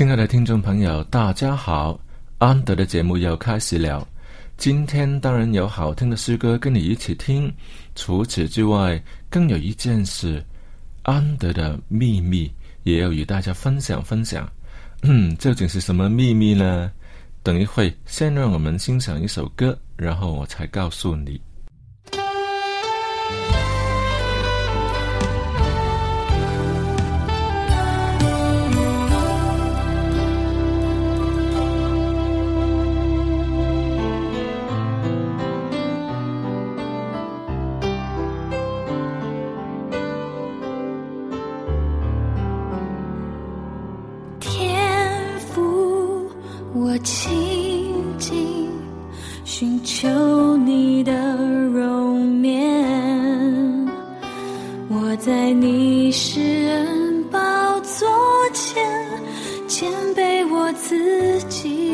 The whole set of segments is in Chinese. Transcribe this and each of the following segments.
亲爱的听众朋友，大家好！安德的节目又开始了。今天当然有好听的诗歌跟你一起听。除此之外，更有一件事，安德的秘密也要与大家分享分享。嗯，究竟是什么秘密呢？等一会，先让我们欣赏一首歌，然后我才告诉你。我自己。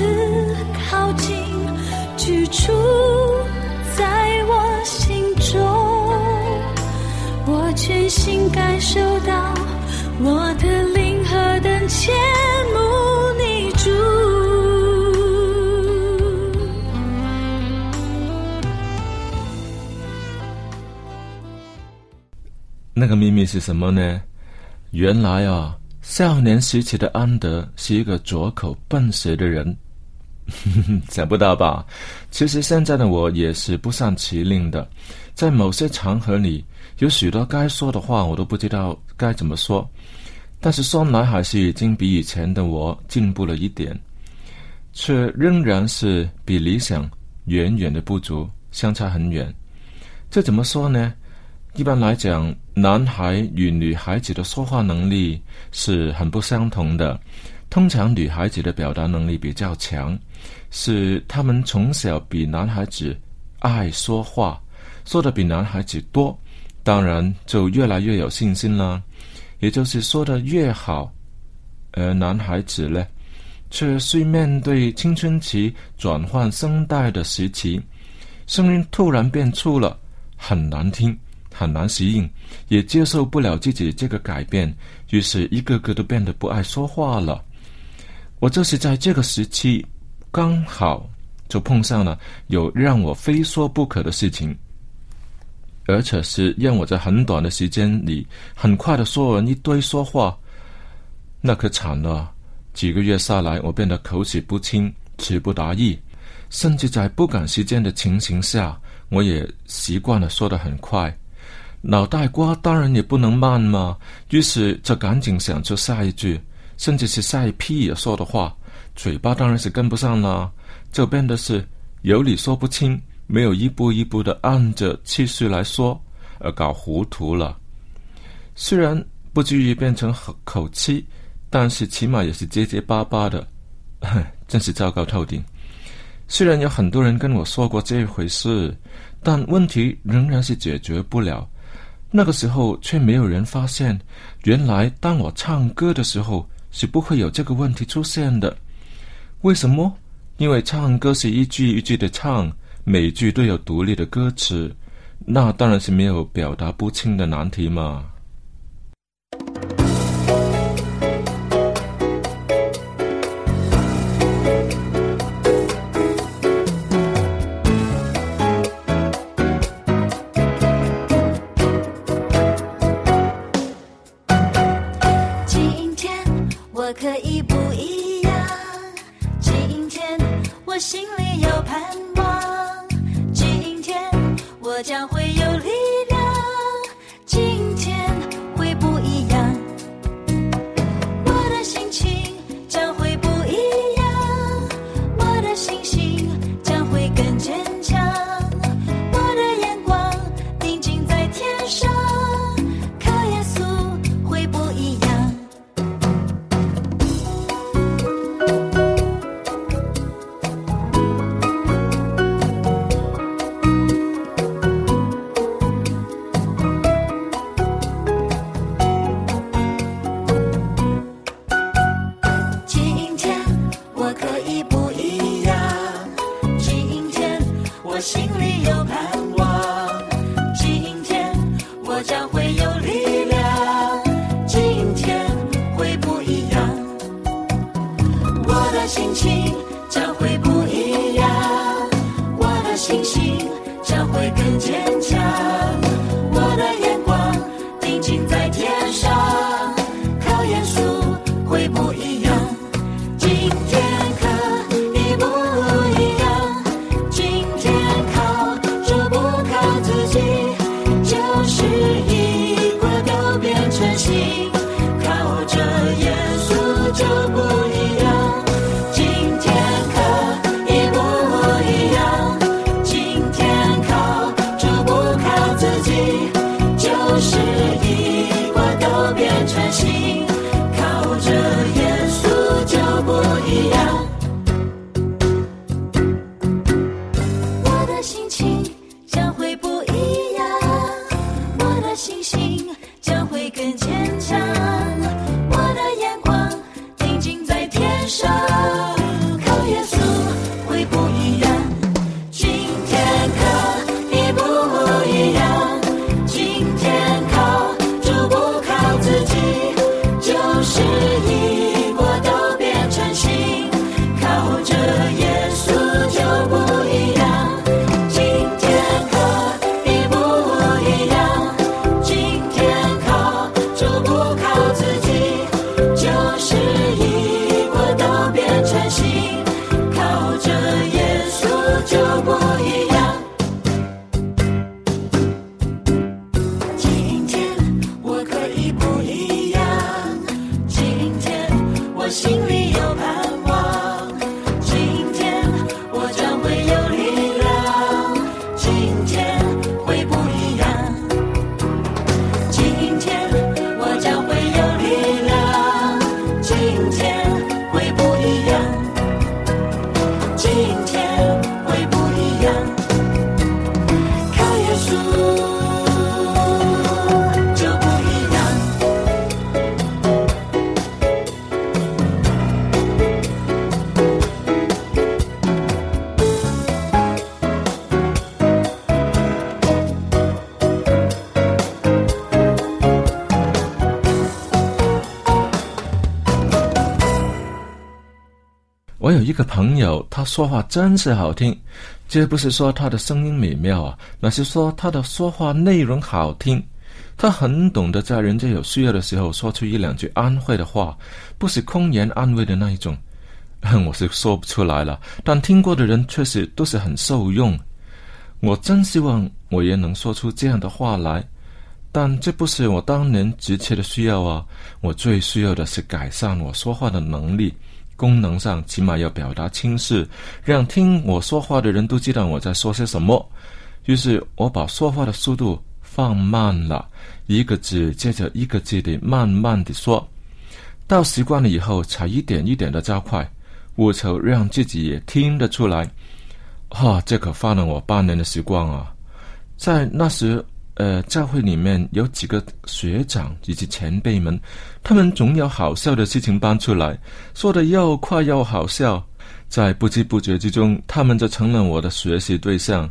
次靠近，居住在我心中。我全心感受到我的灵和等前目你住。那个秘密是什么呢？原来啊。少年时期的安德是一个左口笨舌的人，想不到吧？其实现在的我也是不善其令的，在某些场合里，有许多该说的话，我都不知道该怎么说。但是说来还是已经比以前的我进步了一点，却仍然是比理想远远的不足，相差很远。这怎么说呢？一般来讲，男孩与女孩子的说话能力是很不相同的。通常，女孩子的表达能力比较强，是她们从小比男孩子爱说话，说的比男孩子多，当然就越来越有信心了。也就是说的越好，而男孩子呢，却虽面对青春期转换声带的时期，声音突然变粗了，很难听。很难适应，也接受不了自己这个改变，于是一个个都变得不爱说话了。我就是在这个时期，刚好就碰上了有让我非说不可的事情，而且是让我在很短的时间里很快的说完一堆说话，那可惨了。几个月下来，我变得口齿不清、词不达意，甚至在不赶时间的情形下，我也习惯了说得很快。脑袋瓜当然也不能慢嘛，于是就赶紧想出下一句，甚至是下一批也说的话，嘴巴当然是跟不上了，就变得是有理说不清，没有一步一步的按着气势来说，而搞糊涂了。虽然不至于变成口口气，但是起码也是结结巴巴的，真是糟糕透顶。虽然有很多人跟我说过这一回事，但问题仍然是解决不了。那个时候却没有人发现，原来当我唱歌的时候是不会有这个问题出现的。为什么？因为唱歌是一句一句的唱，每句都有独立的歌词，那当然是没有表达不清的难题嘛。我将。我有一个朋友，他说话真是好听，这不是说他的声音美妙啊，那是说他的说话内容好听。他很懂得在人家有需要的时候说出一两句安慰的话，不是空言安慰的那一种。我是说不出来了，但听过的人确实都是很受用。我真希望我也能说出这样的话来，但这不是我当年急切的需要啊！我最需要的是改善我说话的能力，功能上起码要表达清晰，让听我说话的人都知道我在说些什么。于是我把说话的速度放慢了，一个字接着一个字的慢慢的说，到习惯了以后才一点一点的加快，务求让自己也听得出来。哈，这可花了我半年的时光啊！在那时，呃，教会里面有几个学长以及前辈们，他们总有好笑的事情搬出来，说的又快又好笑，在不知不觉之中，他们就成了我的学习对象。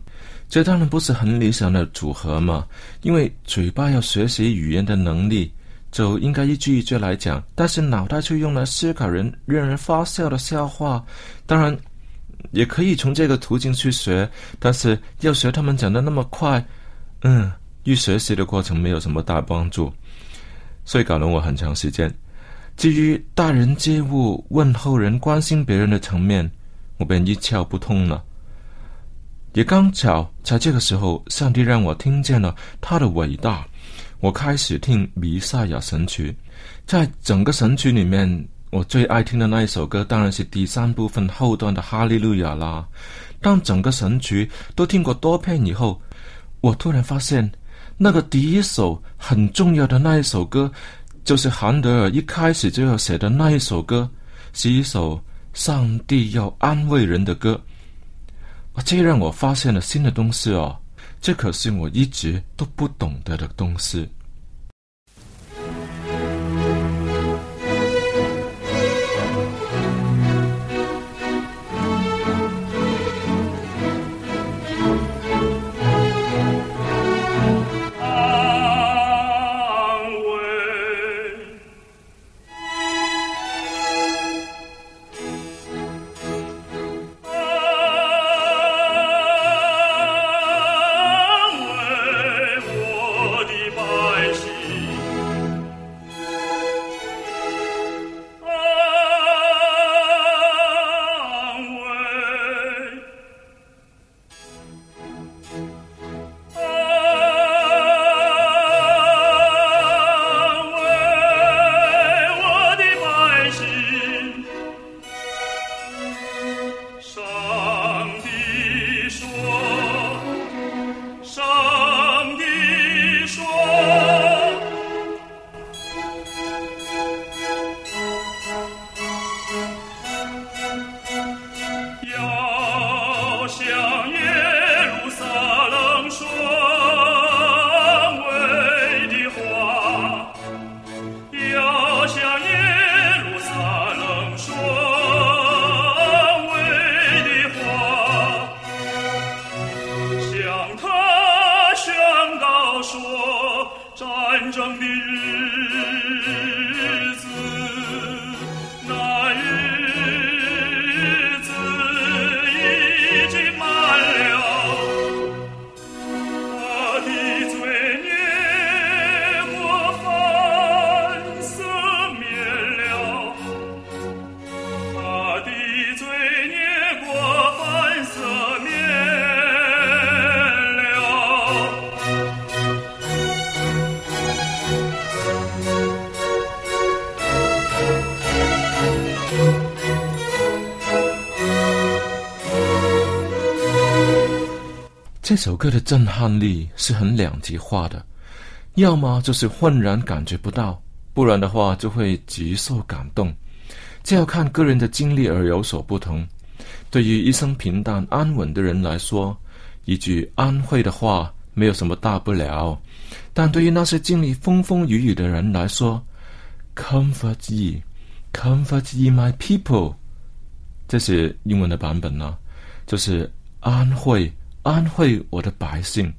这当然不是很理想的组合嘛，因为嘴巴要学习语言的能力，就应该一句一句来讲，但是脑袋却用来思考人让人发笑的笑话，当然。也可以从这个途径去学，但是要学他们讲的那么快，嗯，与学习的过程没有什么大帮助，所以搞了我很长时间。至于待人接物、问候人、关心别人的层面，我便一窍不通了。也刚巧在这个时候，上帝让我听见了他的伟大，我开始听弥赛亚神曲，在整个神曲里面。我最爱听的那一首歌当然是第三部分后段的《哈利路亚》啦。当整个神曲都听过多遍以后，我突然发现，那个第一首很重要的那一首歌，就是韩德尔一开始就要写的那一首歌，是一首上帝要安慰人的歌。这让我发现了新的东西哦，这可是我一直都不懂得的东西。首歌的震撼力是很两极化的，要么就是浑然感觉不到，不然的话就会极受感动。这要看个人的经历而有所不同。对于一生平淡安稳的人来说，一句安慰的话没有什么大不了；但对于那些经历风风雨雨的人来说，Comfort ye, comfort ye my people，这是英文的版本呢，就是安慰。安慰我的百姓，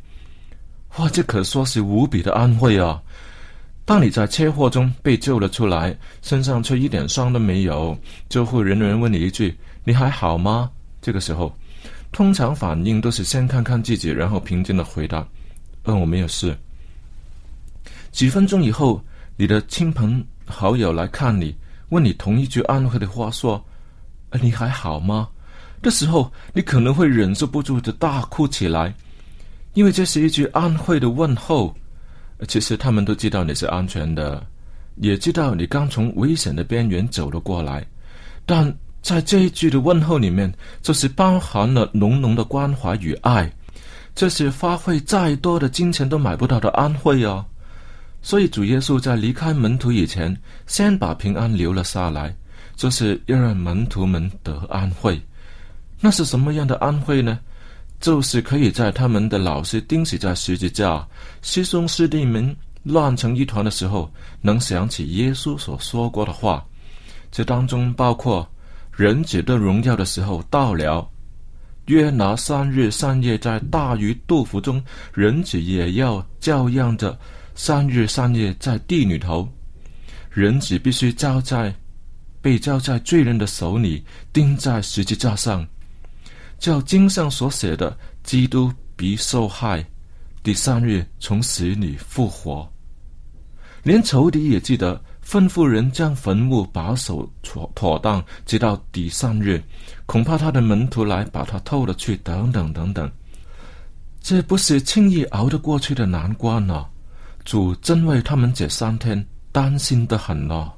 哇，这可说是无比的安慰啊！当你在车祸中被救了出来，身上却一点伤都没有，救护人员问你一句：“你还好吗？”这个时候，通常反应都是先看看自己，然后平静的回答：“嗯，我没有事。”几分钟以后，你的亲朋好友来看你，问你同一句安慰的话，说：“你还好吗？”这时候，你可能会忍受不住的大哭起来。因为这是一句安慰的问候，其实他们都知道你是安全的，也知道你刚从危险的边缘走了过来，但在这一句的问候里面，就是包含了浓浓的关怀与爱，这是花费再多的金钱都买不到的安慰哦。所以主耶稣在离开门徒以前，先把平安留了下来，就是要让门徒们得安慰。那是什么样的安慰呢？就是可以在他们的老师钉死在十字架、师兄师弟们乱成一团的时候，能想起耶稣所说过的话。这当中包括人子的荣耀的时候到了，约拿三日三夜在大鱼肚腹中，人子也要照样着三日三夜在地里头，人子必须交在被交在罪人的手里，钉在十字架上。叫经上所写的，基督必受害，第三日从死里复活。连仇敌也记得吩咐人将坟墓把守妥妥当，直到第三日，恐怕他的门徒来把他偷了去，等等等等。这不是轻易熬得过去的难关呢。主真为他们这三天担心的很呢。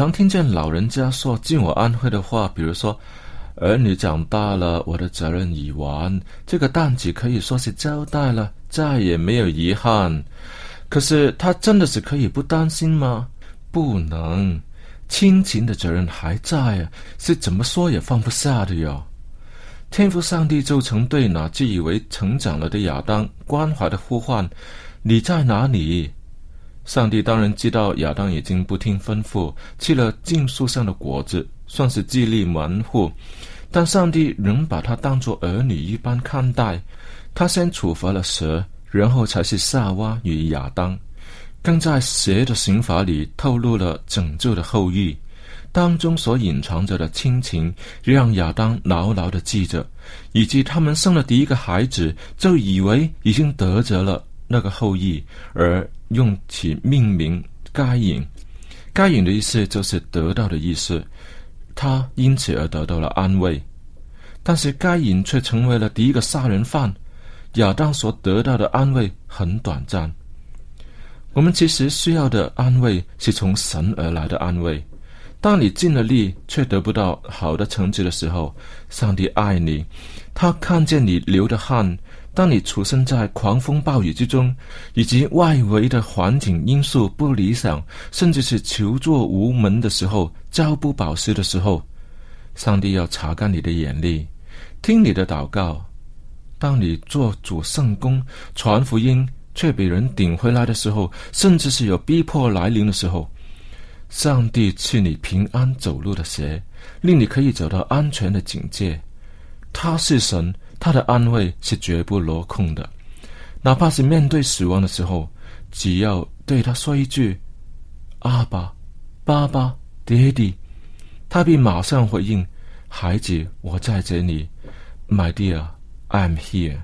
常听见老人家说自我安徽的话，比如说：“儿女长大了，我的责任已完，这个担子可以说是交代了，再也没有遗憾。”可是他真的是可以不担心吗？不能，亲情的责任还在啊，是怎么说也放不下的哟。天父上帝就曾对那自以为成长了的亚当关怀的呼唤：“你在哪里？”上帝当然知道亚当已经不听吩咐，吃了禁树上的果子，算是自立门户。但上帝仍把他当作儿女一般看待。他先处罚了蛇，然后才是夏娃与亚当，更在蛇的刑罚里透露了拯救的后裔。当中所隐藏着的亲情，让亚当牢牢的记着，以及他们生了第一个孩子，就以为已经得着了那个后裔，而用其命名该隐。该隐的意思就是得到的意思，他因此而得到了安慰。但是该隐却成为了第一个杀人犯，亚当所得到的安慰很短暂。我们其实需要的安慰是从神而来的安慰。当你尽了力却得不到好的成绩的时候，上帝爱你，他看见你流的汗。当你处身在狂风暴雨之中，以及外围的环境因素不理想，甚至是求助无门的时候，朝不保夕的时候，上帝要查干你的眼力，听你的祷告。当你做主圣功、传福音，却被人顶回来的时候，甚至是有逼迫来临的时候。上帝赐你平安走路的鞋，令你可以走到安全的境界。他是神，他的安慰是绝不落空的。哪怕是面对死亡的时候，只要对他说一句“阿爸，爸爸，爹地”，他便马上回应：“孩子，我在这里，My dear, I'm here。”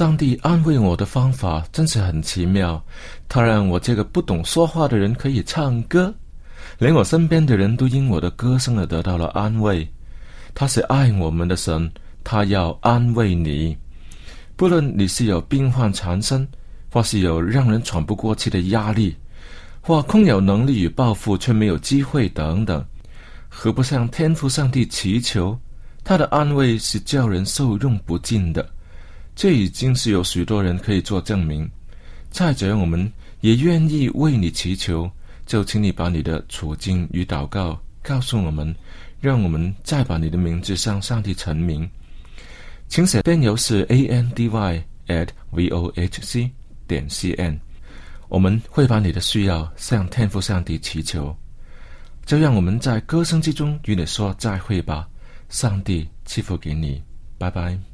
上帝安慰我的方法真是很奇妙，他让我这个不懂说话的人可以唱歌，连我身边的人都因我的歌声而得到了安慰。他是爱我们的神，他要安慰你。不论你是有病患缠身，或是有让人喘不过气的压力，或空有能力与抱负却没有机会等等，何不向天父上帝祈求？他的安慰是叫人受用不尽的。这已经是有许多人可以做证明。再者，我们也愿意为你祈求，就请你把你的处境与祷告告诉我们，让我们再把你的名字向上帝陈明。请写电邮是 a n d y at v o h c 点 c n，我们会把你的需要向天父上帝祈求。就让我们在歌声之中与你说再会吧，上帝赐福给你，拜拜。